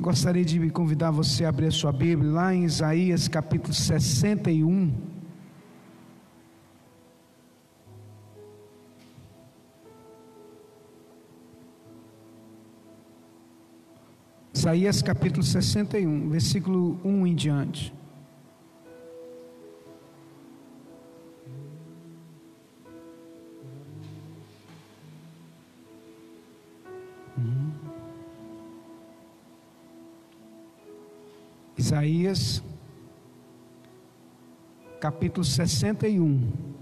Gostaria de convidar você a abrir a sua Bíblia lá em Isaías capítulo 61. Isaías capítulo 61, versículo 1 em diante. Isaías, capítulo 61.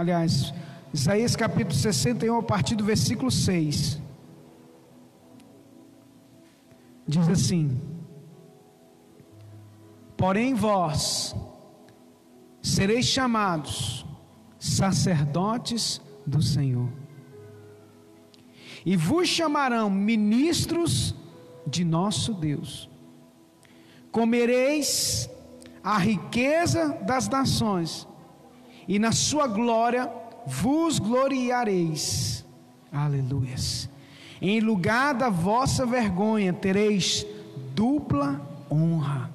Aliás, Isaías capítulo 61, a partir do versículo 6. Diz assim: Porém vós sereis chamados sacerdotes do Senhor, e vos chamarão ministros de nosso Deus. Comereis a riqueza das nações e na sua glória vos gloriareis. Aleluias. Em lugar da vossa vergonha tereis dupla honra.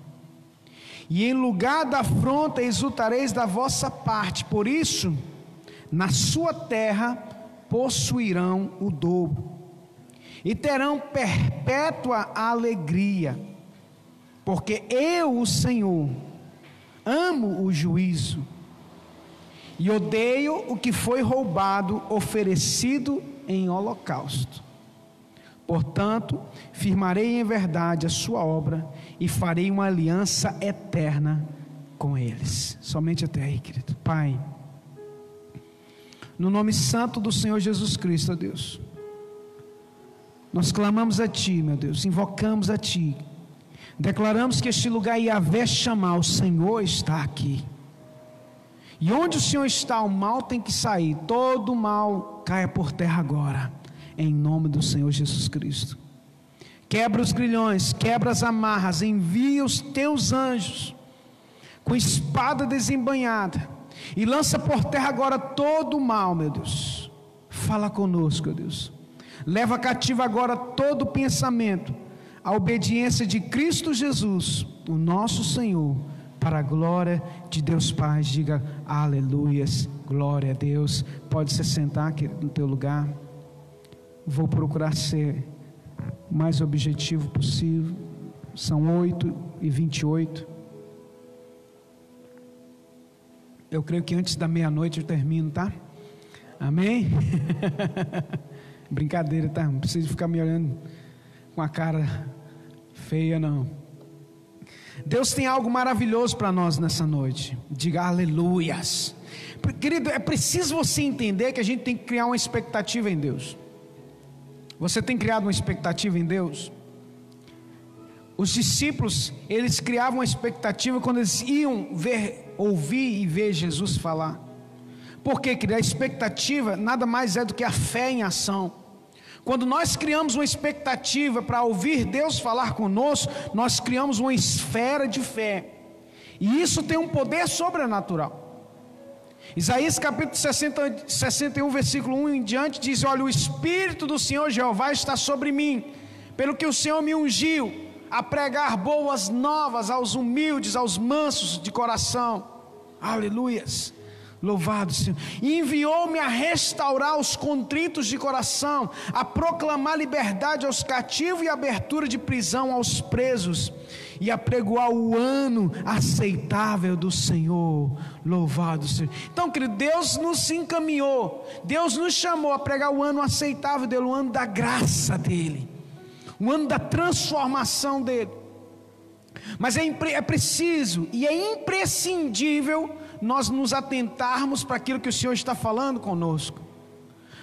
E em lugar da afronta exultareis da vossa parte. Por isso, na sua terra possuirão o dobro. E terão perpétua alegria. Porque eu, o Senhor, amo o juízo e odeio o que foi roubado, oferecido em holocausto. Portanto, firmarei em verdade a sua obra e farei uma aliança eterna com eles. Somente até aí, querido. Pai, no nome santo do Senhor Jesus Cristo, ó Deus, nós clamamos a Ti, meu Deus, invocamos a Ti, declaramos que este lugar Yahvé chamar, o Senhor está aqui. E onde o Senhor está, o mal tem que sair. Todo mal caia por terra agora, em nome do Senhor Jesus Cristo. Quebra os grilhões, quebra as amarras, envia os teus anjos com espada desembanhada e lança por terra agora todo o mal, meu Deus. Fala conosco, meu Deus. Leva cativo agora todo pensamento à obediência de Cristo Jesus, o nosso Senhor para a glória de Deus Pai. Diga aleluias, glória a Deus. Pode se sentar aqui no teu lugar. Vou procurar ser o mais objetivo possível. São 8 e 28. Eu creio que antes da meia-noite eu termino, tá? Amém? Brincadeira, tá? Não precisa ficar me olhando com a cara feia, não. Deus tem algo maravilhoso para nós nessa noite. Diga aleluias. Querido, é preciso você entender que a gente tem que criar uma expectativa em Deus. Você tem criado uma expectativa em Deus? Os discípulos, eles criavam uma expectativa quando eles iam ver, ouvir e ver Jesus falar. Por quê? Que a expectativa nada mais é do que a fé em ação. Quando nós criamos uma expectativa para ouvir Deus falar conosco, nós criamos uma esfera de fé. E isso tem um poder sobrenatural. Isaías capítulo 60, 61, versículo 1 em diante diz: Olha, o Espírito do Senhor Jeová está sobre mim, pelo que o Senhor me ungiu a pregar boas novas aos humildes, aos mansos de coração. Aleluias. Louvado Senhor. Enviou-me a restaurar os contritos de coração, a proclamar liberdade aos cativos e abertura de prisão aos presos, e a pregoar o ano aceitável do Senhor. Louvado Senhor. Então, querido, Deus nos encaminhou, Deus nos chamou a pregar o ano aceitável dele, o ano da graça dele, o ano da transformação dele. Mas é, é preciso e é imprescindível nós nos atentarmos para aquilo que o Senhor está falando conosco.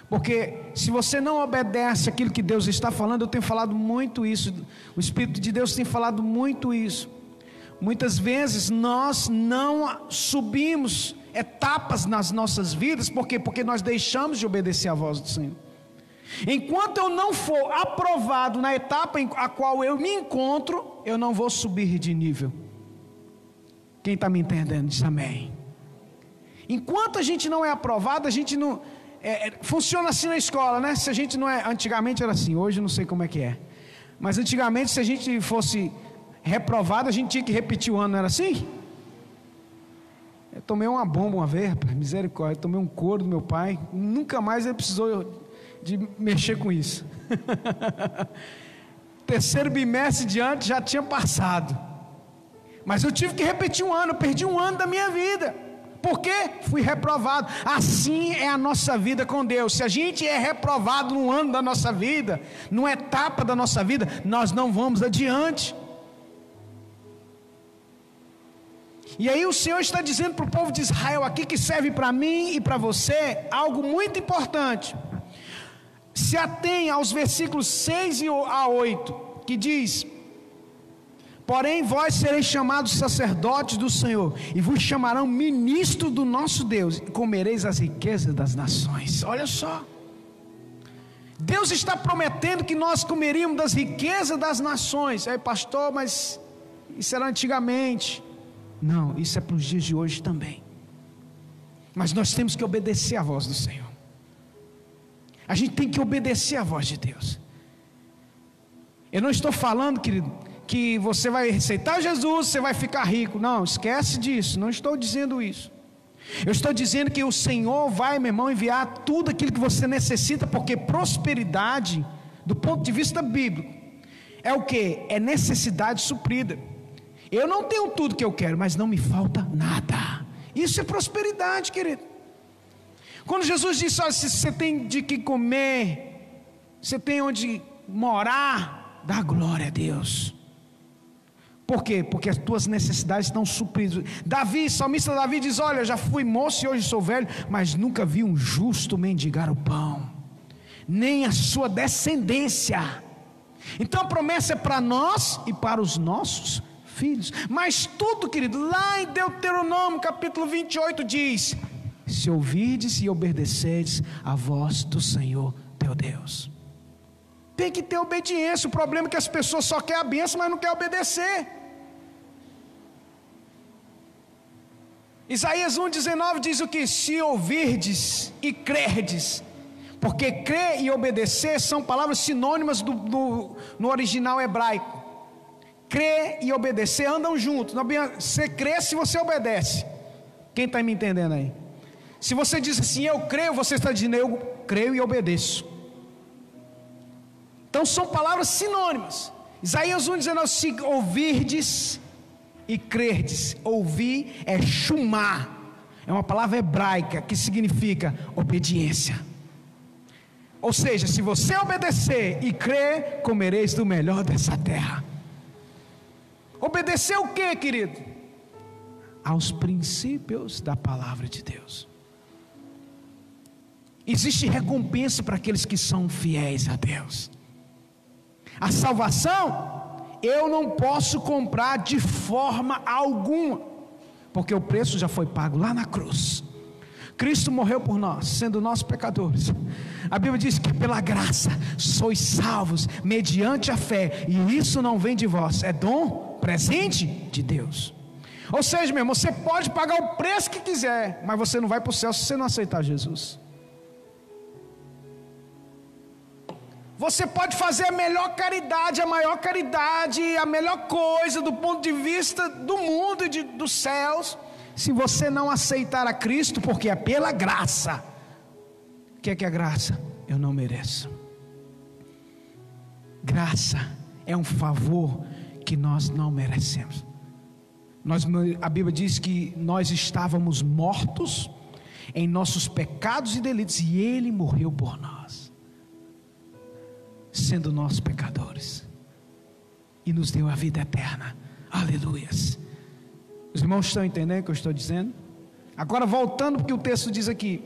Porque se você não obedece aquilo que Deus está falando, eu tenho falado muito isso, o Espírito de Deus tem falado muito isso. Muitas vezes nós não subimos etapas nas nossas vidas, por quê? Porque nós deixamos de obedecer a voz do Senhor. Enquanto eu não for aprovado na etapa em a qual eu me encontro, eu não vou subir de nível. Quem está me entendendo diz amém. Enquanto a gente não é aprovado, a gente não. É, é, funciona assim na escola, né? Se a gente não é. Antigamente era assim, hoje não sei como é que é. Mas antigamente, se a gente fosse reprovado, a gente tinha que repetir o ano, não era assim? Eu tomei uma bomba uma vez, misericórdia, tomei um couro do meu pai, nunca mais ele precisou de mexer com isso. Terceiro bimestre diante já tinha passado. Mas eu tive que repetir um ano, perdi um ano da minha vida. Por quê? Fui reprovado. Assim é a nossa vida com Deus. Se a gente é reprovado num ano da nossa vida, numa etapa da nossa vida, nós não vamos adiante. E aí o Senhor está dizendo para o povo de Israel aqui que serve para mim e para você algo muito importante. Se atém aos versículos 6 a 8, que diz: Porém vós sereis chamados sacerdotes do Senhor, e vos chamarão ministro do nosso Deus, e comereis as riquezas das nações. Olha só. Deus está prometendo que nós comeríamos das riquezas das nações. Aí, pastor, mas isso era antigamente. Não, isso é para os dias de hoje também. Mas nós temos que obedecer à voz do Senhor. A gente tem que obedecer à voz de Deus. Eu não estou falando, querido, que você vai aceitar Jesus, você vai ficar rico. Não, esquece disso. Não estou dizendo isso. Eu estou dizendo que o Senhor vai, meu irmão, enviar tudo aquilo que você necessita, porque prosperidade, do ponto de vista bíblico, é o que? É necessidade suprida. Eu não tenho tudo que eu quero, mas não me falta nada. Isso é prosperidade, querido. Quando Jesus disse: Olha, se você tem de que comer, você tem onde morar, dá glória a Deus. Por quê? Porque as tuas necessidades estão supridas. Davi, salmista Davi diz: Olha, já fui moço e hoje sou velho, mas nunca vi um justo mendigar o pão, nem a sua descendência. Então a promessa é para nós e para os nossos filhos. Mas tudo, querido, lá em Deuteronômio capítulo 28 diz: Se ouvirdes e obedecerdes a voz do Senhor teu Deus. Tem que ter obediência. O problema é que as pessoas só querem a bênção, mas não querem obedecer. Isaías 1,19 diz o que? Se ouvirdes e crerdes, porque crer e obedecer são palavras sinônimas do, do, no original hebraico crer e obedecer andam juntos. Você crê se você obedece. Quem está me entendendo aí? Se você diz assim, eu creio, você está dizendo, eu creio e obedeço. Então são palavras sinônimas. Isaías 1,19: Se ouvirdes e crerdes, ouvir é chumar, é uma palavra hebraica que significa obediência. Ou seja, se você obedecer e crer, comereis do melhor dessa terra. Obedecer o que, querido? Aos princípios da palavra de Deus. Existe recompensa para aqueles que são fiéis a Deus. A salvação eu não posso comprar de forma alguma, porque o preço já foi pago lá na cruz. Cristo morreu por nós, sendo nós pecadores. A Bíblia diz que pela graça sois salvos mediante a fé, e isso não vem de vós, é dom presente de Deus. Ou seja, meu irmão, você pode pagar o preço que quiser, mas você não vai para o céu se você não aceitar Jesus. Você pode fazer a melhor caridade, a maior caridade, a melhor coisa do ponto de vista do mundo e de, dos céus, se você não aceitar a Cristo, porque é pela graça. O que é que é graça? Eu não mereço. Graça é um favor que nós não merecemos. Nós, a Bíblia diz que nós estávamos mortos em nossos pecados e delitos, e Ele morreu por nós, sendo nós pecadores, e nos deu a vida eterna. Aleluias. Os irmãos estão entendendo o que eu estou dizendo? Agora voltando porque o texto diz aqui: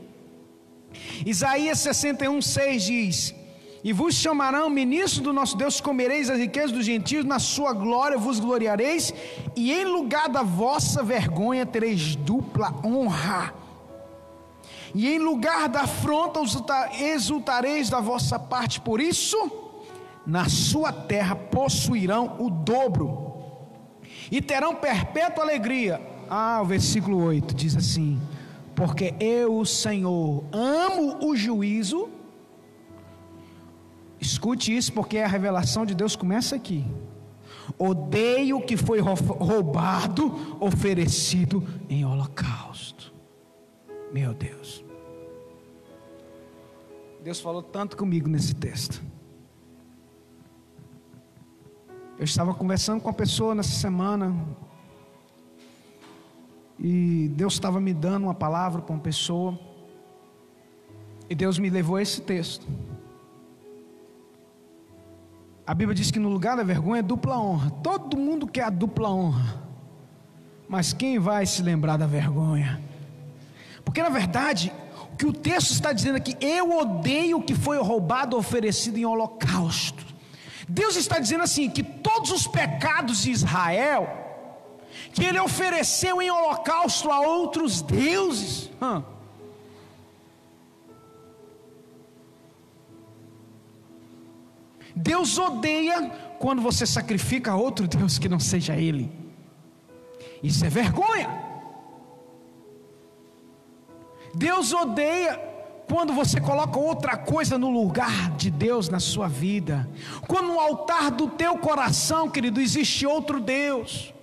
Isaías 61, 6 diz: E vos chamarão ministro do nosso Deus, comereis as riquezas dos gentios, na sua glória vos gloriareis, e em lugar da vossa vergonha tereis dupla honra. E em lugar da afronta exultareis da vossa parte, por isso, na sua terra possuirão o dobro, e terão perpétua alegria. Ah, o versículo 8 diz assim: porque eu, Senhor, amo o juízo. Escute isso, porque a revelação de Deus começa aqui. Odeio o que foi roubado, oferecido em holocausto. Meu Deus. Deus falou tanto comigo nesse texto. Eu estava conversando com uma pessoa nessa semana, e Deus estava me dando uma palavra para uma pessoa. E Deus me levou a esse texto. A Bíblia diz que no lugar da vergonha é dupla honra. Todo mundo quer a dupla honra. Mas quem vai se lembrar da vergonha? Porque na verdade, o que o texto está dizendo aqui, eu odeio o que foi roubado oferecido em holocausto. Deus está dizendo assim: que todos os pecados de Israel, que ele ofereceu em holocausto a outros deuses. Hum. Deus odeia quando você sacrifica a outro Deus que não seja Ele. Isso é vergonha. Deus odeia quando você coloca outra coisa no lugar de Deus na sua vida. Quando no altar do teu coração, querido, existe outro Deus.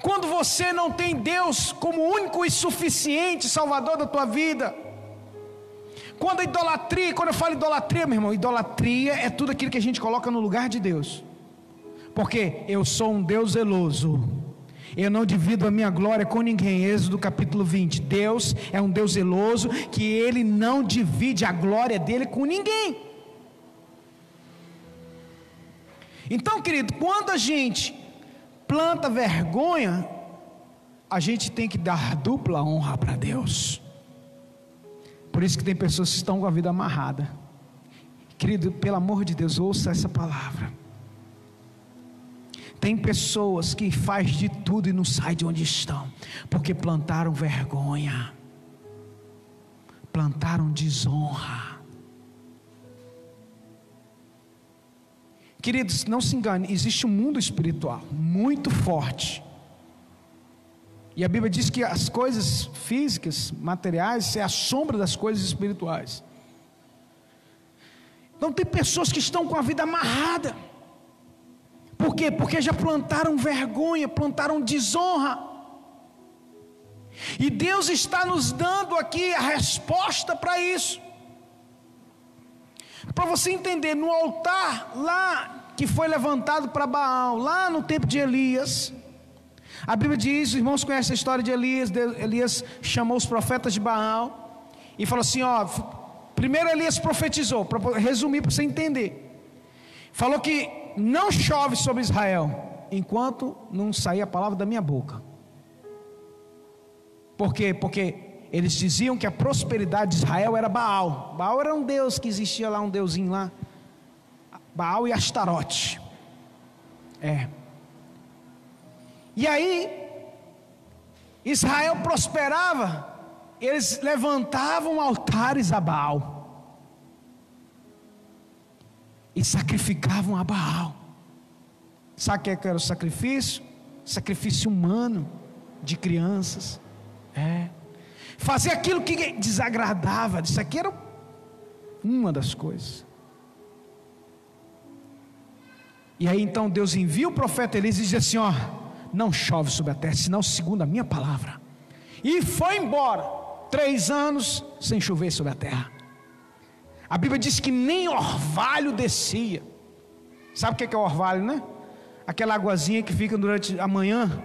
Quando você não tem Deus como único e suficiente Salvador da tua vida. Quando a idolatria, quando eu falo idolatria, meu irmão, idolatria é tudo aquilo que a gente coloca no lugar de Deus. Porque eu sou um Deus zeloso. Eu não divido a minha glória com ninguém. Êxodo capítulo 20. Deus é um Deus zeloso que ele não divide a glória dele com ninguém. Então, querido, quando a gente planta vergonha, a gente tem que dar dupla honra para Deus. Por isso que tem pessoas que estão com a vida amarrada. Querido, pelo amor de Deus, ouça essa palavra. Tem pessoas que faz de tudo e não sai de onde estão, porque plantaram vergonha, plantaram desonra. Queridos, não se engane, existe um mundo espiritual muito forte. E a Bíblia diz que as coisas físicas, materiais, é a sombra das coisas espirituais. Então tem pessoas que estão com a vida amarrada. Por quê? Porque já plantaram vergonha, plantaram desonra. E Deus está nos dando aqui a resposta para isso. Para você entender, no altar lá que foi levantado para Baal, lá no tempo de Elias, a Bíblia diz, os irmãos conhecem a história de Elias, Elias chamou os profetas de Baal e falou assim: ó, primeiro Elias profetizou, para resumir para você entender. Falou que não chove sobre Israel enquanto não sair a palavra da minha boca. Por quê? Porque eles diziam que a prosperidade de Israel era Baal. Baal era um deus que existia lá, um deusinho lá. Baal e Astarote. É. E aí, Israel prosperava, eles levantavam altares a Baal. E sacrificavam a Baal. Sabe o que era o sacrifício? Sacrifício humano de crianças. É fazer aquilo que desagradava. Isso aqui era uma das coisas. E aí então Deus envia o profeta Elias e diz assim: Ó, não chove sobre a terra, senão segundo a minha palavra. E foi embora, três anos sem chover sobre a terra. A Bíblia diz que nem orvalho descia. Sabe o que é orvalho, né? Aquela aguazinha que fica durante a manhã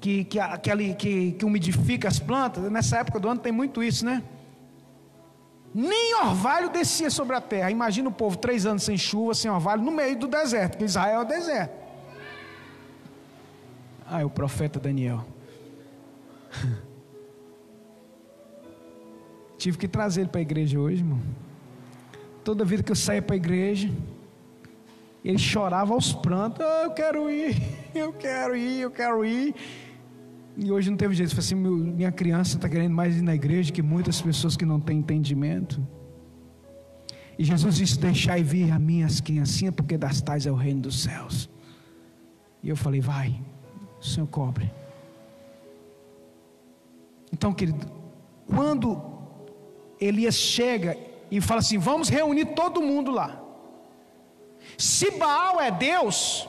que, que, aquele, que, que umidifica as plantas, nessa época do ano tem muito isso, né? Nem orvalho descia sobre a terra. Imagina o povo três anos sem chuva, sem orvalho, no meio do deserto, porque Israel é o deserto. Ah, é o profeta Daniel. Tive que trazer ele para a igreja hoje, irmão. Toda vida que eu saía para a igreja, ele chorava aos prantos: oh, Eu quero ir, eu quero ir, eu quero ir. E hoje não teve jeito. Falei assim: minha criança está querendo mais ir na igreja que muitas pessoas que não têm entendimento. E Jesus disse: Deixai vir a minhas criancinhas, porque das tais é o reino dos céus. E eu falei: Vai, o Senhor cobre. Então, querido, quando Elias chega e fala assim: Vamos reunir todo mundo lá. Se Baal é Deus,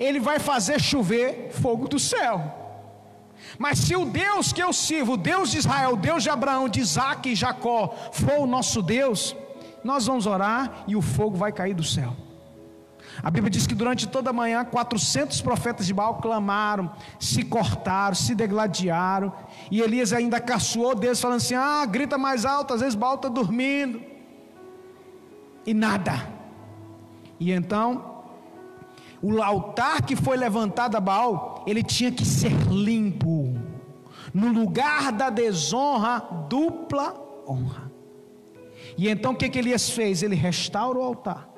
ele vai fazer chover fogo do céu. Mas se o Deus que eu sirvo, o Deus de Israel, o Deus de Abraão, de Isaac e Jacó, for o nosso Deus, nós vamos orar e o fogo vai cair do céu. A Bíblia diz que durante toda a manhã 400 profetas de Baal clamaram, se cortaram, se degladiaram, e Elias ainda caçoou Deus, falando assim: Ah, grita mais alto, às vezes Baal está dormindo, e nada. E então, o altar que foi levantado a Baal, ele tinha que ser limpo, no lugar da desonra, dupla honra. E então o que, que Elias fez? Ele restaura o altar.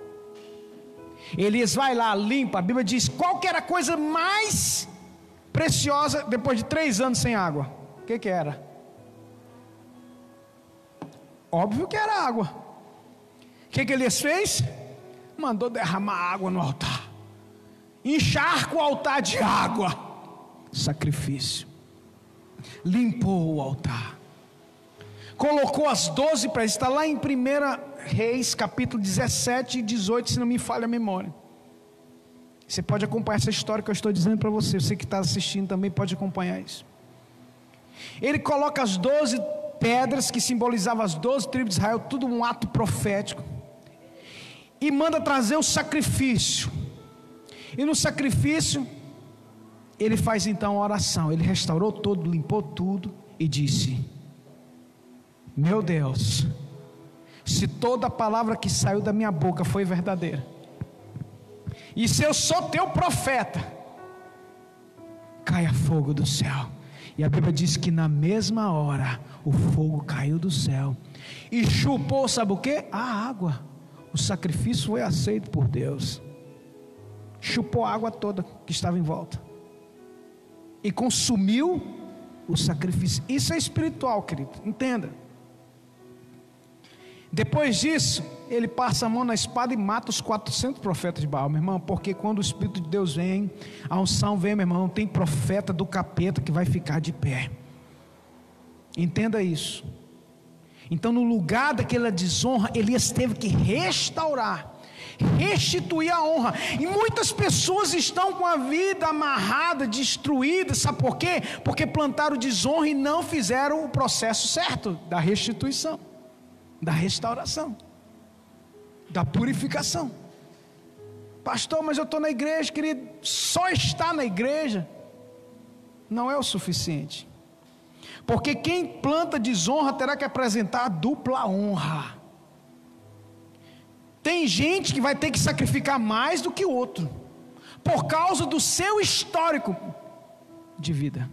Elias vai lá, limpa. A Bíblia diz: qual que era a coisa mais preciosa depois de três anos sem água? O que, que era? Óbvio que era água. Que, que Elias fez? Mandou derramar água no altar. Encharca o altar de água. Sacrifício. Limpou o altar colocou as doze para está lá em 1 Reis, capítulo 17 e 18, se não me falha a memória. Você pode acompanhar essa história que eu estou dizendo para você, você que está assistindo também pode acompanhar isso. Ele coloca as doze pedras que simbolizavam as doze tribos de Israel, tudo um ato profético, e manda trazer o sacrifício. E no sacrifício, ele faz então a oração. Ele restaurou tudo, limpou tudo e disse: meu Deus, se toda palavra que saiu da minha boca foi verdadeira, e se eu sou teu profeta, caia fogo do céu. E a Bíblia diz que na mesma hora o fogo caiu do céu e chupou, sabe o que? A água. O sacrifício foi aceito por Deus. Chupou a água toda que estava em volta e consumiu o sacrifício. Isso é espiritual, querido. Entenda. Depois disso, ele passa a mão na espada e mata os 400 profetas de Baal, meu irmão, porque quando o Espírito de Deus vem, a unção vem, meu irmão, tem profeta do capeta que vai ficar de pé. Entenda isso. Então, no lugar daquela desonra, Elias teve que restaurar, restituir a honra. E muitas pessoas estão com a vida amarrada, destruída, sabe por quê? Porque plantaram desonra e não fizeram o processo certo da restituição da restauração, da purificação. Pastor, mas eu estou na igreja, querido. Só estar na igreja não é o suficiente. Porque quem planta desonra terá que apresentar dupla honra. Tem gente que vai ter que sacrificar mais do que o outro, por causa do seu histórico de vida.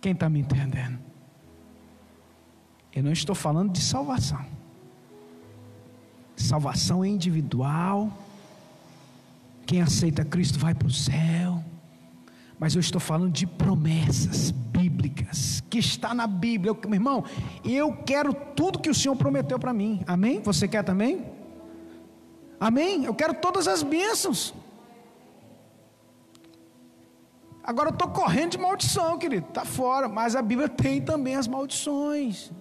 Quem está me entendendo? Eu não estou falando de salvação. Salvação é individual. Quem aceita Cristo vai para o céu. Mas eu estou falando de promessas bíblicas, que está na Bíblia. Eu, meu irmão, eu quero tudo que o Senhor prometeu para mim. Amém? Você quer também? Amém? Eu quero todas as bênçãos. Agora eu estou correndo de maldição, querido. Está fora. Mas a Bíblia tem também as maldições.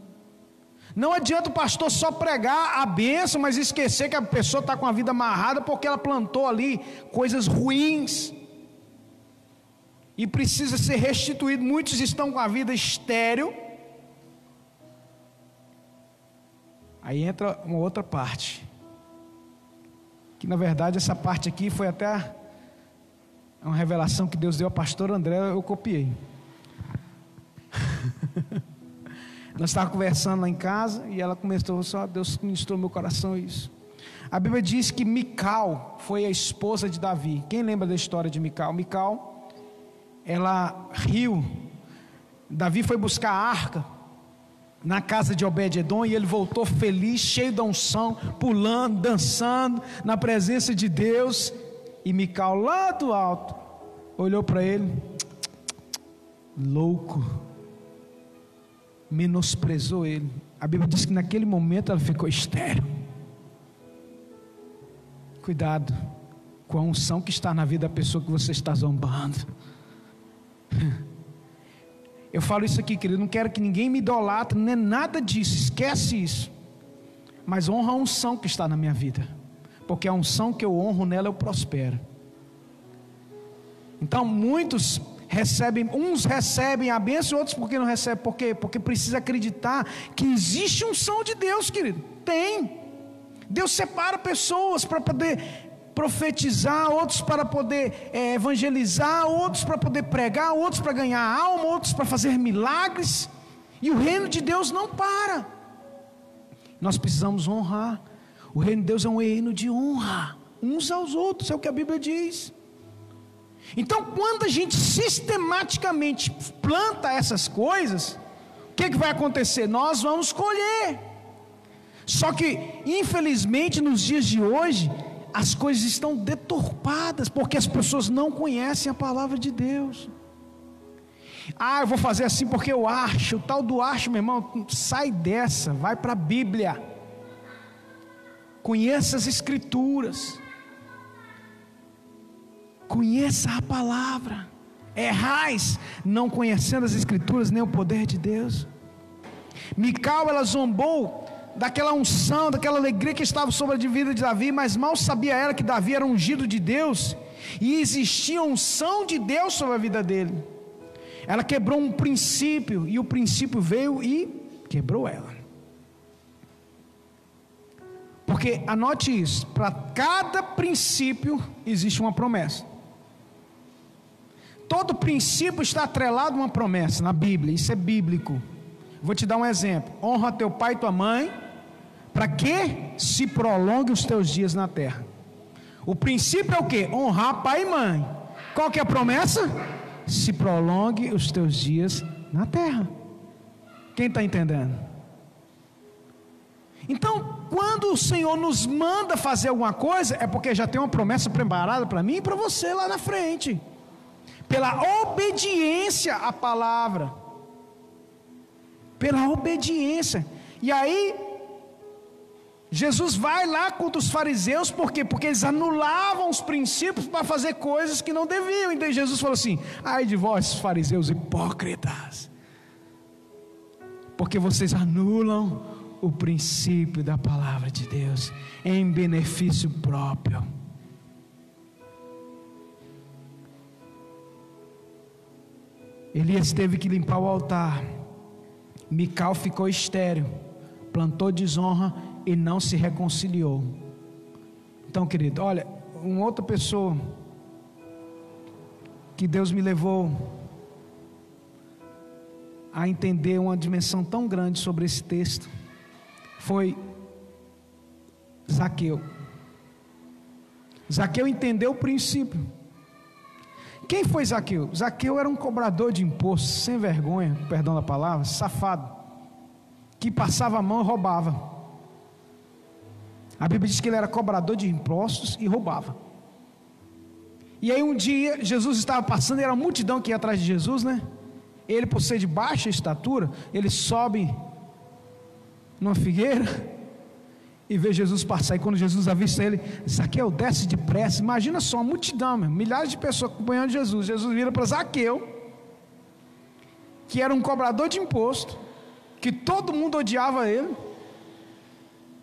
Não adianta o pastor só pregar a bênção, mas esquecer que a pessoa está com a vida amarrada porque ela plantou ali coisas ruins. E precisa ser restituído. Muitos estão com a vida estéril. Aí entra uma outra parte. Que na verdade essa parte aqui foi até uma revelação que Deus deu ao pastor André, eu copiei. Nós estávamos conversando lá em casa e ela começou só Deus ministrou meu coração isso. A Bíblia diz que Mical foi a esposa de Davi. Quem lembra da história de Mical? Mical, ela riu. Davi foi buscar a arca na casa de Obed-Edom e ele voltou feliz, cheio da unção, pulando, dançando na presença de Deus. E Mical lá do alto olhou para ele, louco, menosprezou ele. A Bíblia diz que naquele momento ela ficou estéril. Cuidado com a unção que está na vida da pessoa que você está zombando. Eu falo isso aqui, querido, não quero que ninguém me idolatre, nem nada disso, esquece isso. Mas honra a unção que está na minha vida, porque a unção que eu honro nela eu prospero. Então muitos recebem, uns recebem a bênção, outros porque não recebem, por quê? Porque precisa acreditar que existe unção de Deus, querido. Tem. Deus separa pessoas para poder profetizar, outros para poder é, evangelizar, outros para poder pregar, outros para ganhar alma, outros para fazer milagres. E o reino de Deus não para. Nós precisamos honrar. O reino de Deus é um reino de honra, uns aos outros, é o que a Bíblia diz. Então, quando a gente sistematicamente planta essas coisas, o que, que vai acontecer? Nós vamos colher. Só que, infelizmente, nos dias de hoje, as coisas estão deturpadas, porque as pessoas não conhecem a palavra de Deus. Ah, eu vou fazer assim porque eu acho, o tal do acho, meu irmão, sai dessa, vai para a Bíblia. Conheça as Escrituras, conheça a palavra. Errais, não conhecendo as Escrituras nem o poder de Deus. Mical, ela zombou daquela unção, daquela alegria que estava sobre a vida de Davi, mas mal sabia ela que Davi era ungido de Deus e existia unção de Deus sobre a vida dele. Ela quebrou um princípio e o princípio veio e quebrou ela. Porque anote isso, para cada princípio existe uma promessa. Todo princípio está atrelado a uma promessa na Bíblia, isso é bíblico. Vou te dar um exemplo: honra teu pai e tua mãe, para que se prolongue os teus dias na terra. O princípio é o que? Honrar pai e mãe. Qual que é a promessa? Se prolongue os teus dias na terra. Quem está entendendo? Então, quando o Senhor nos manda fazer alguma coisa, é porque já tem uma promessa preparada para mim e para você lá na frente. Pela obediência à palavra. Pela obediência. E aí, Jesus vai lá contra os fariseus, por quê? Porque eles anulavam os princípios para fazer coisas que não deviam. Então Jesus falou assim: ai de vós, fariseus hipócritas, porque vocês anulam o princípio da palavra de Deus em benefício próprio. Elias teve que limpar o altar, Mical ficou estéreo, plantou desonra e não se reconciliou. Então, querido, olha, uma outra pessoa que Deus me levou a entender uma dimensão tão grande sobre esse texto foi Zaqueu. Zaqueu entendeu o princípio. Quem foi Zaqueu? Zaqueu era um cobrador de impostos, sem vergonha, perdão da palavra, safado, que passava a mão e roubava. A Bíblia diz que ele era cobrador de impostos e roubava. E aí um dia Jesus estava passando, e era uma multidão que ia atrás de Jesus, né? Ele, por ser de baixa estatura, ele sobe numa figueira e vê Jesus passar. E quando Jesus avista ele, Zaqueu desce depressa. Imagina só, uma multidão, meu, milhares de pessoas acompanhando Jesus. Jesus vira para Zaqueu, que era um cobrador de imposto, que todo mundo odiava ele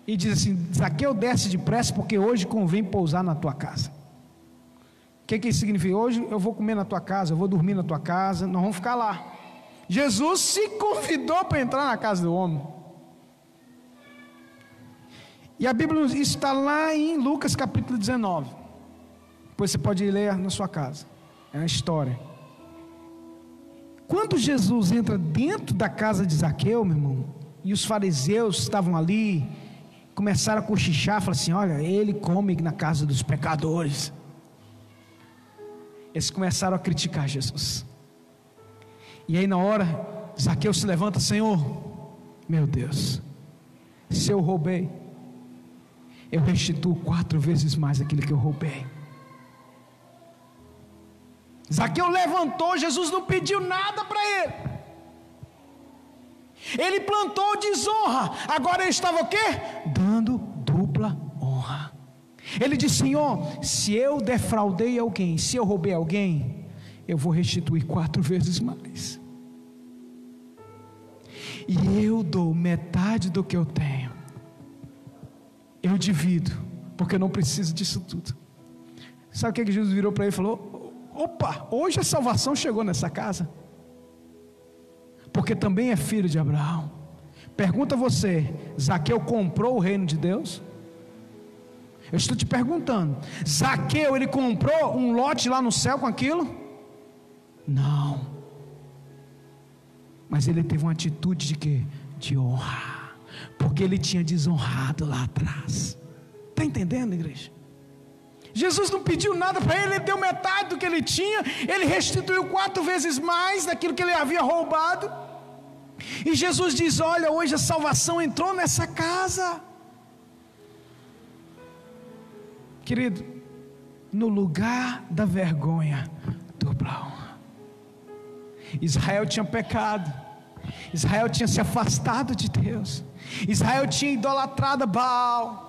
e diz assim: Zaqueu, desce depressa, porque hoje convém pousar na tua casa. O que, que isso significa? Hoje eu vou comer na tua casa, eu vou dormir na tua casa, nós vamos ficar lá. Jesus se convidou para entrar na casa do homem. E a Bíblia está lá em Lucas capítulo 19. Depois você pode ler na sua casa. É uma história. Quando Jesus entra dentro da casa de Zaqueu, meu irmão, e os fariseus estavam ali, começaram a cochichar, falaram assim: olha, ele come na casa dos pecadores. Eles começaram a criticar Jesus. E aí na hora, Zaqueu se levanta, Senhor, Meu Deus, se eu roubei, eu restituo quatro vezes mais aquilo que eu roubei. Zaqueu levantou, Jesus não pediu nada para ele. Ele plantou desonra, agora ele estava o quê? Dando dupla honra. Ele disse: Senhor, se eu defraudei alguém, se eu roubei alguém, eu vou restituir quatro vezes mais. E eu dou metade do que eu tenho. Eu divido, porque eu não preciso disso tudo. Sabe o que Jesus virou para ele e falou? Opa, hoje a salvação chegou nessa casa. Porque também é filho de Abraão. Pergunta você: Zaqueu comprou o reino de Deus? Eu estou te perguntando: Zaqueu, ele comprou um lote lá no céu com aquilo? Não. Mas ele teve uma atitude de quê? De honra. Porque ele tinha desonrado lá atrás. Está entendendo, igreja? Jesus não pediu nada para ele, ele deu metade do que ele tinha, ele restituiu quatro vezes mais daquilo que ele havia roubado. E Jesus diz: Olha, hoje a salvação entrou nessa casa. Querido, no lugar da vergonha, dupla honra. Israel tinha pecado, Israel tinha se afastado de Deus, Israel tinha idolatrado Baal.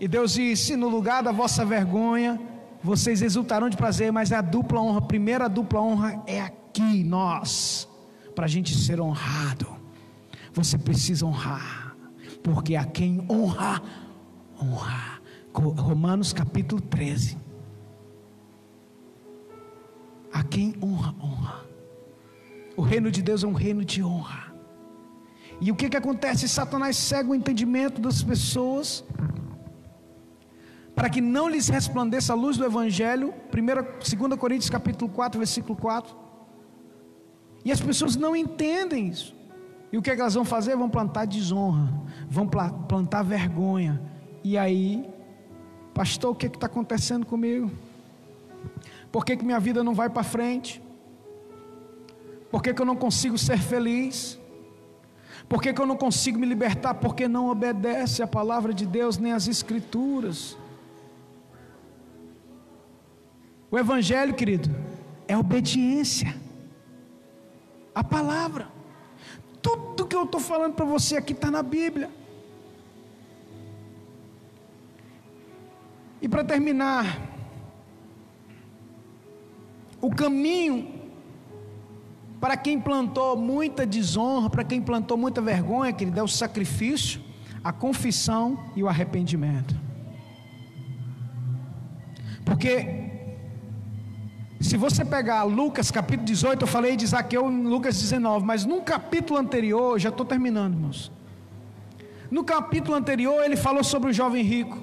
E Deus disse: no lugar da vossa vergonha, vocês exultarão de prazer, mas a dupla honra, a primeira dupla honra é aqui, nós, para a gente ser honrado. Você precisa honrar, porque a quem honra, honra. Romanos capítulo 13. A quem honra, honra. O reino de Deus é um reino de honra. E o que, que acontece? Satanás cega o entendimento das pessoas para que não lhes resplandeça a luz do Evangelho. 1, 2 Coríntios capítulo 4, versículo 4. E as pessoas não entendem isso. E o que, é que elas vão fazer? Vão plantar desonra, vão plantar vergonha. E aí Pastor, o que está acontecendo comigo? Por que, que minha vida não vai para frente? Por que, que eu não consigo ser feliz? Por que, que eu não consigo me libertar? Porque não obedece a palavra de Deus nem as Escrituras. O Evangelho, querido, é obediência. A palavra. Tudo que eu estou falando para você aqui está na Bíblia. E para terminar, o caminho para quem plantou muita desonra, para quem plantou muita vergonha, que ele deu o sacrifício, a confissão e o arrependimento. Porque se você pegar Lucas capítulo 18, eu falei de Zaqueu em Lucas 19, mas num capítulo anterior, já estou terminando, irmãos. No capítulo anterior, ele falou sobre o jovem rico.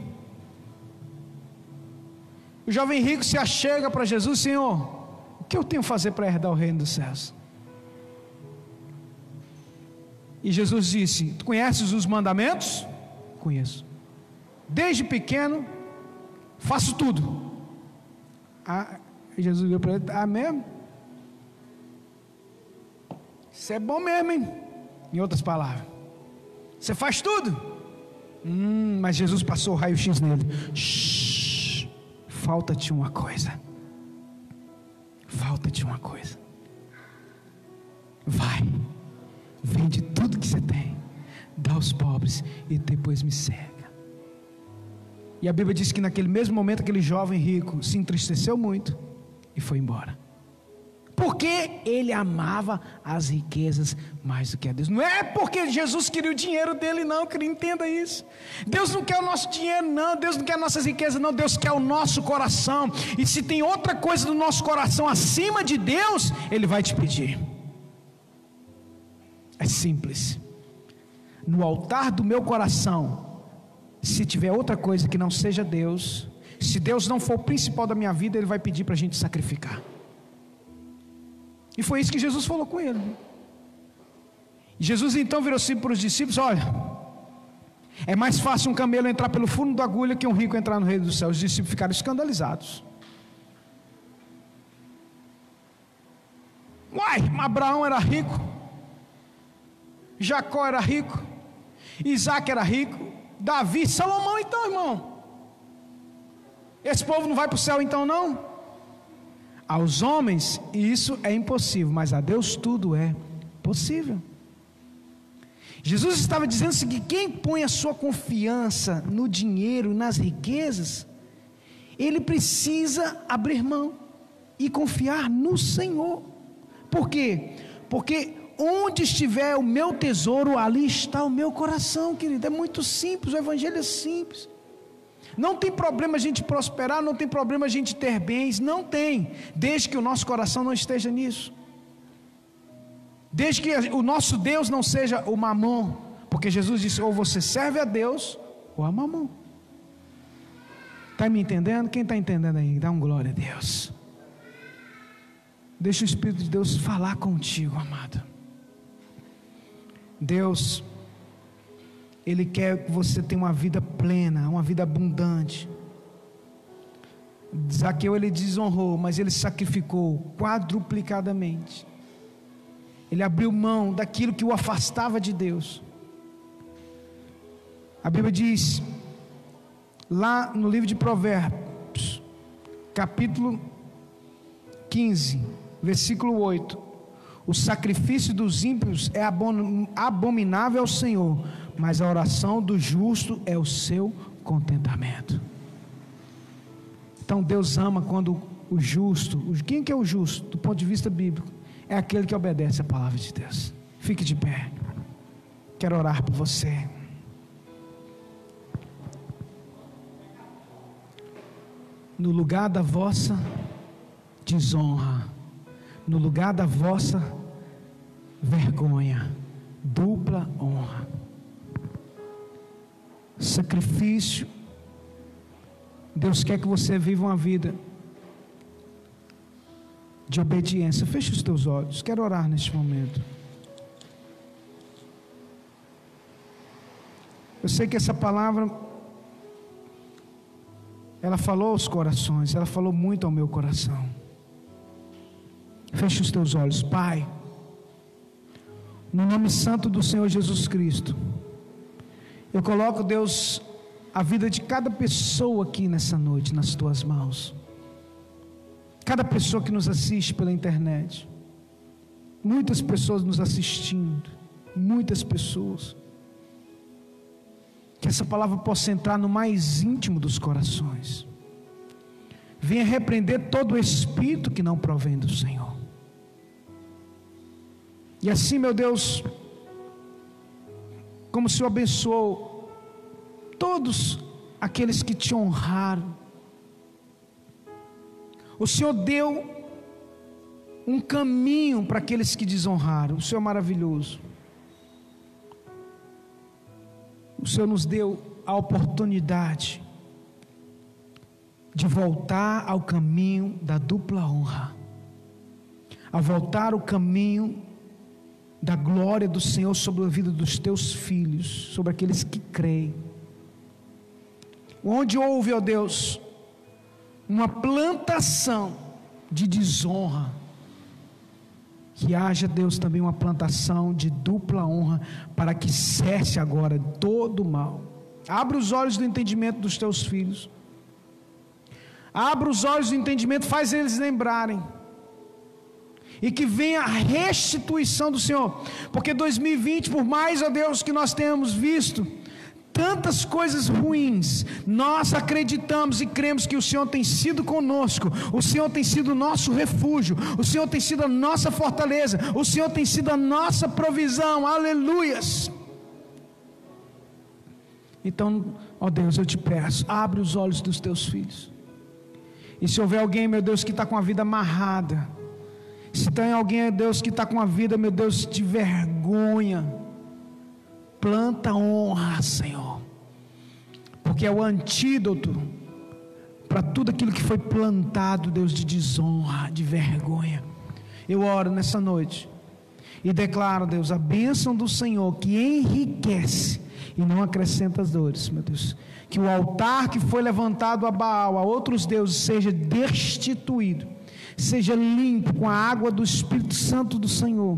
O jovem rico se achega para Jesus, Senhor, o que eu tenho a fazer para herdar o reino dos céus? E Jesus disse: Tu conheces os mandamentos? Conheço. Desde pequeno, faço tudo. Ah, Jesus viu para ele: Ah, mesmo? Isso é bom mesmo, hein? Em outras palavras, você faz tudo. Hum, mas Jesus passou o raio-x nele. Falta-te uma coisa. Falta-te uma coisa. Vai, vende tudo que você tem, dá aos pobres e depois me cega. E a Bíblia diz que naquele mesmo momento aquele jovem rico se entristeceu muito e foi embora. Porque ele amava as riquezas mais do que a Deus. Não é porque Jesus queria o dinheiro dele, não, que ele entenda isso. Deus não quer o nosso dinheiro, não. Deus não quer nossas riquezas, não. Deus quer o nosso coração. E se tem outra coisa do nosso coração acima de Deus, Ele vai te pedir. É simples. No altar do meu coração, se tiver outra coisa que não seja Deus, se Deus não for o principal da minha vida, Ele vai pedir para a gente sacrificar. E foi isso que Jesus falou com ele. Jesus então virou assim para os discípulos: Olha, é mais fácil um camelo entrar pelo fundo da agulha que um rico entrar no reino dos céus. Os discípulos ficaram escandalizados. Uai, Abraão era rico. Jacó era rico, Isaac era rico, Davi, Salomão, então, irmão. Esse povo não vai para o céu, então, não? Aos homens, isso é impossível, mas a Deus tudo é possível. Jesus estava dizendo que quem põe a sua confiança no dinheiro, nas riquezas, ele precisa abrir mão e confiar no Senhor. Por quê? Porque onde estiver o meu tesouro, ali está o meu coração, querido. É muito simples, o evangelho é simples. Não tem problema a gente prosperar, não tem problema a gente ter bens, não tem, desde que o nosso coração não esteja nisso. Desde que o nosso Deus não seja o mamon, porque Jesus disse: ou você serve a Deus ou a mamon. Está me entendendo? Quem está entendendo aí? Dá um glória a Deus. Deixa o Espírito de Deus falar contigo, amado. Deus, Ele quer que você tenha uma vida plena, uma vida abundante. Zaqueu ele desonrou, mas ele sacrificou quadruplicadamente. Ele abriu mão daquilo que o afastava de Deus. A Bíblia diz, lá no livro de Provérbios, capítulo 15, versículo 8: O sacrifício dos ímpios é abominável ao Senhor, mas a oração do justo é o seu contentamento. Então Deus ama quando o justo, quem que é o justo do ponto de vista bíblico? É aquele que obedece a palavra de Deus. Fique de pé. Quero orar por você. No lugar da vossa desonra, no lugar da vossa vergonha, dupla honra. Sacrifício. Deus quer que você viva uma vida de obediência. Feche os teus olhos. Quero orar neste momento. Eu sei que essa palavra ela falou aos corações, ela falou muito ao meu coração. Feche os teus olhos, Pai. No nome santo do Senhor Jesus Cristo. Eu coloco, Deus, a vida de cada pessoa aqui nessa noite nas tuas mãos. Cada pessoa que nos assiste pela internet. Muitas pessoas nos assistindo. Muitas pessoas. Que essa palavra possa entrar no mais íntimo dos corações. Venha repreender todo o espírito que não provém do Senhor. E assim, meu Deus, como o Senhor abençoou todos aqueles que te honraram. O Senhor deu um caminho para aqueles que desonraram. O Senhor é maravilhoso. O Senhor nos deu a oportunidade de voltar ao caminho da dupla honra, a voltar ao caminho da glória do Senhor sobre a vida dos teus filhos, sobre aqueles que creem. Onde houve, ó Deus, uma plantação de desonra, que haja, Deus, também uma plantação de dupla honra, para que cesse agora todo o mal. Abra os olhos do entendimento dos teus filhos. Abra os olhos do entendimento, faz eles lembrarem e que venha a restituição do Senhor, porque 2020, por mais, ó Deus, que nós tenhamos visto, tantas coisas ruins, nós acreditamos e cremos que o Senhor tem sido conosco, o Senhor tem sido o nosso refúgio, o Senhor tem sido a nossa fortaleza, o Senhor tem sido a nossa provisão, aleluias. Então, ó Deus, eu te peço, abre os olhos dos teus filhos. E se houver alguém, meu Deus, que está com a vida amarrada, se tem alguém, Deus, que está com a vida, meu Deus, de vergonha, planta honra, Senhor, porque é o antídoto para tudo aquilo que foi plantado, Deus, de desonra, de vergonha. Eu oro nessa noite e declaro, Deus, a bênção do Senhor que enriquece e não acrescentas dores, meu Deus. Que o altar que foi levantado a Baal, a outros deuses, seja destituído seja limpo com a água do Espírito Santo do Senhor,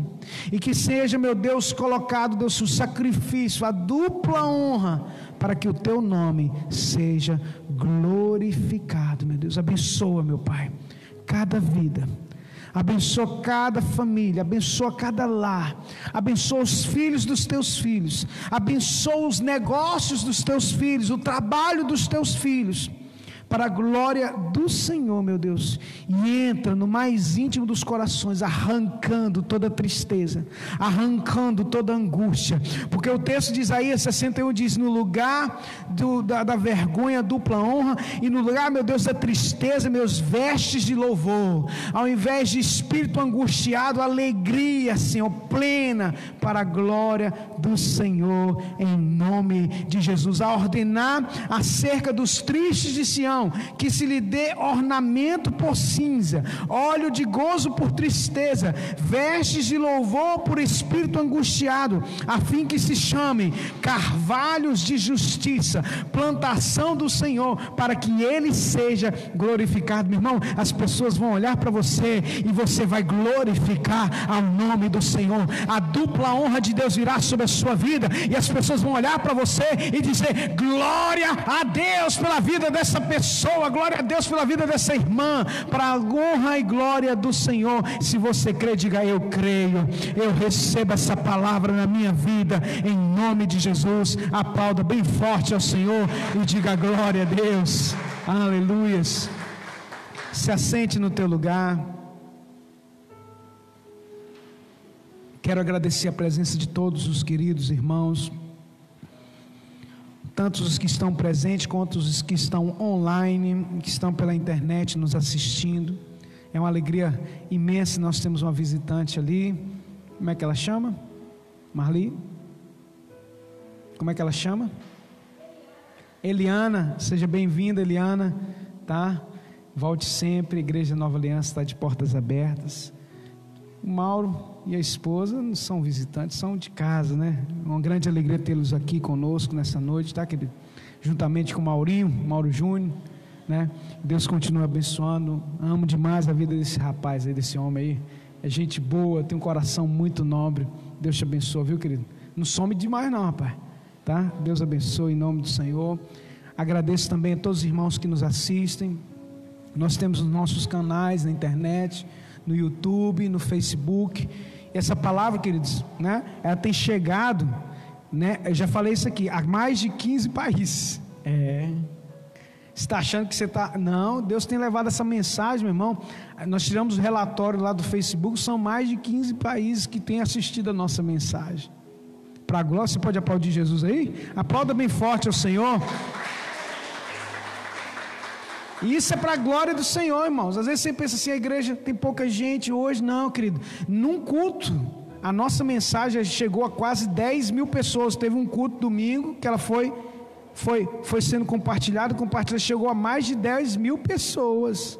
e que seja, meu Deus, colocado, Deus, o sacrifício, a dupla honra, para que o teu nome seja glorificado, meu Deus. Abençoa, meu Pai, cada vida. Abençoa cada família, abençoa cada lar, abençoa os filhos dos teus filhos, abençoa os negócios dos teus filhos, o trabalho dos teus filhos para a glória do Senhor, meu Deus, e entra no mais íntimo dos corações, arrancando toda tristeza, arrancando toda angústia, porque o texto de Isaías 61 diz: no lugar do, da, da, vergonha, dupla honra, e no lugar, meu Deus, da tristeza, meus vestes de louvor, ao invés de espírito angustiado, alegria, Senhor, plena, para a glória do Senhor, em nome de Jesus, a ordenar acerca dos tristes de Sião que se lhe dê ornamento por cinza, óleo de gozo por tristeza, vestes de louvor por espírito angustiado, a fim que se chamem carvalhos de justiça, plantação do Senhor, para que ele seja glorificado. Meu irmão, as pessoas vão olhar para você e você vai glorificar ao nome do Senhor. A dupla honra de Deus virá sobre a sua vida e as pessoas vão olhar para você e dizer: Glória a Deus pela vida dessa pessoa pessoa, glória a Deus pela vida dessa irmã, para a honra e glória do Senhor. Se você crê, diga eu creio, eu recebo essa palavra na minha vida, em nome de Jesus. Aplauda bem forte ao Senhor e diga glória a Deus, aleluias. Se assente no teu lugar. Quero agradecer a presença de todos os queridos irmãos tanto os que estão presentes quanto os que estão online, que estão pela internet nos assistindo. É uma alegria imensa. Nós temos uma visitante ali. Como é que ela chama? Marli? Como é que ela chama? Eliana, seja bem-vinda, Eliana, tá? Volte sempre, Igreja Nova Aliança está de portas abertas. O Mauro, e a esposa não são visitantes, são de casa, né? Uma grande alegria tê-los aqui conosco nessa noite, tá, querido? Juntamente com o Maurinho, Mauro Júnior, né? Deus continua abençoando. Amo demais a vida desse rapaz aí, desse homem aí. É gente boa, tem um coração muito nobre. Deus te abençoe, viu, querido? Não some demais, não, rapaz. Tá? Deus abençoe em nome do Senhor. Agradeço também a todos os irmãos que nos assistem. Nós temos os nossos canais na internet, no YouTube, no Facebook essa palavra, queridos, né? Ela tem chegado, né? Eu já falei isso aqui, a mais de 15 países. É. Você está achando que você está. Não, Deus tem levado essa mensagem, meu irmão. Nós tiramos o relatório lá do Facebook, são mais de 15 países que têm assistido a nossa mensagem. Para a glória, você pode aplaudir Jesus aí? Aplauda bem forte ao Senhor. E isso é para a glória do Senhor, irmãos. Às vezes você pensa assim, a igreja tem pouca gente hoje. Não, querido. Num culto, a nossa mensagem chegou a quase 10 mil pessoas. Teve um culto domingo que ela foi, foi, foi sendo compartilhada, compartilhada, chegou a mais de 10 mil pessoas.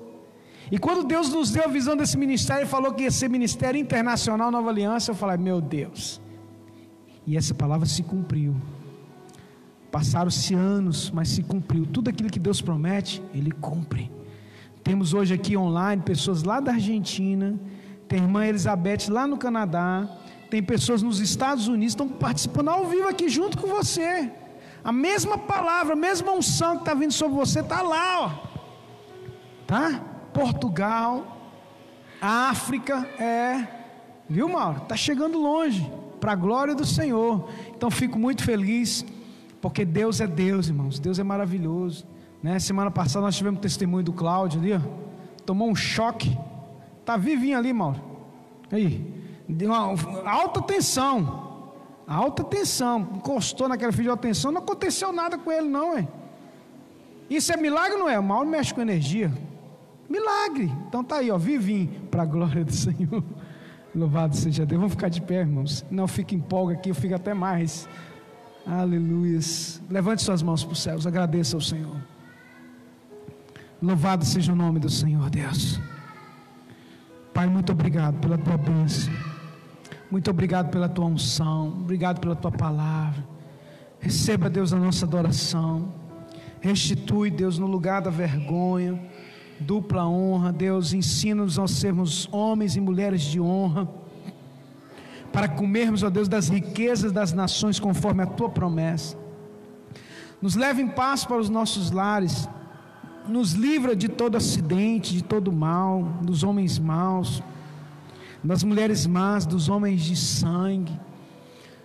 E quando Deus nos deu a visão desse ministério, e falou que ia ser Ministério Internacional Nova Aliança, eu falei, meu Deus. E essa palavra se cumpriu. Passaram-se anos, mas se cumpriu. Tudo aquilo que Deus promete, Ele cumpre. Temos hoje aqui online pessoas lá da Argentina, tem irmã Elizabeth lá no Canadá, tem pessoas nos Estados Unidos, estão participando ao vivo aqui junto com você. A mesma palavra, a mesma unção que está vindo sobre você está lá, ó. Tá? Portugal, África, é. Viu, Mauro? Está chegando longe, para a glória do Senhor. Então fico muito feliz porque Deus é Deus, irmãos. Deus é maravilhoso. Né? Semana passada nós tivemos testemunho do Cláudio ali, ó. Tomou um choque. Tá vivinho ali, Mauro. Aí. Deu uma alta tensão. Alta tensão. Encostou naquela fio de tensão. Não aconteceu nada com ele, não, é. Isso é milagre não é? O Mauro mexe com energia. Milagre. Então tá aí, ó. Vivinho. Para a glória do Senhor. Louvado seja Deus. Vamos ficar de pé, irmãos. Não fica empolga aqui, eu fico até mais. Aleluias. Levante suas mãos para os céus, agradeça ao Senhor. Louvado seja o nome do Senhor, Deus. Pai, muito obrigado pela tua bênção. Muito obrigado pela tua unção. Obrigado pela tua palavra. Receba, Deus, a nossa adoração. Restitui, Deus, no lugar da vergonha, dupla honra. Deus, ensina-nos a sermos homens e mulheres de honra, para comermos, ó Deus, das riquezas das nações, conforme a tua promessa. Nos leve em paz para os nossos lares, nos livra de todo acidente, de todo mal, dos homens maus, das mulheres más, dos homens de sangue.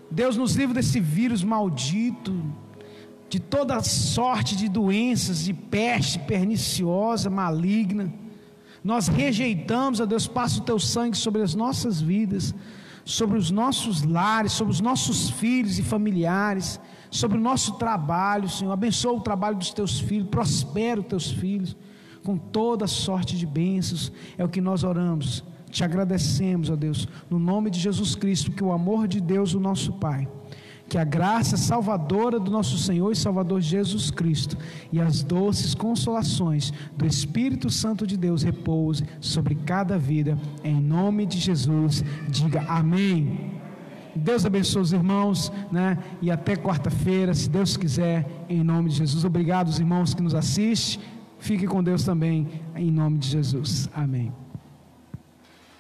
Deus nos livra desse vírus maldito, de toda sorte de doenças, de peste perniciosa, maligna. Nós rejeitamos, a Deus, passa o teu sangue sobre as nossas vidas, sobre os nossos lares, sobre os nossos filhos e familiares, sobre o nosso trabalho, Senhor. Abençoa o trabalho dos teus filhos, prospera os teus filhos com toda sorte de bênçãos. É o que nós oramos. Te agradecemos, ó Deus, no nome de Jesus Cristo, que o amor de Deus, o nosso Pai que a graça salvadora do nosso Senhor e Salvador Jesus Cristo e as doces consolações do Espírito Santo de Deus repouse sobre cada vida, em nome de Jesus. Diga amém. Deus abençoe os irmãos, né? E até quarta-feira, se Deus quiser, em nome de Jesus. Obrigado, os irmãos que nos assistem. Fique com Deus também, em nome de Jesus. Amém.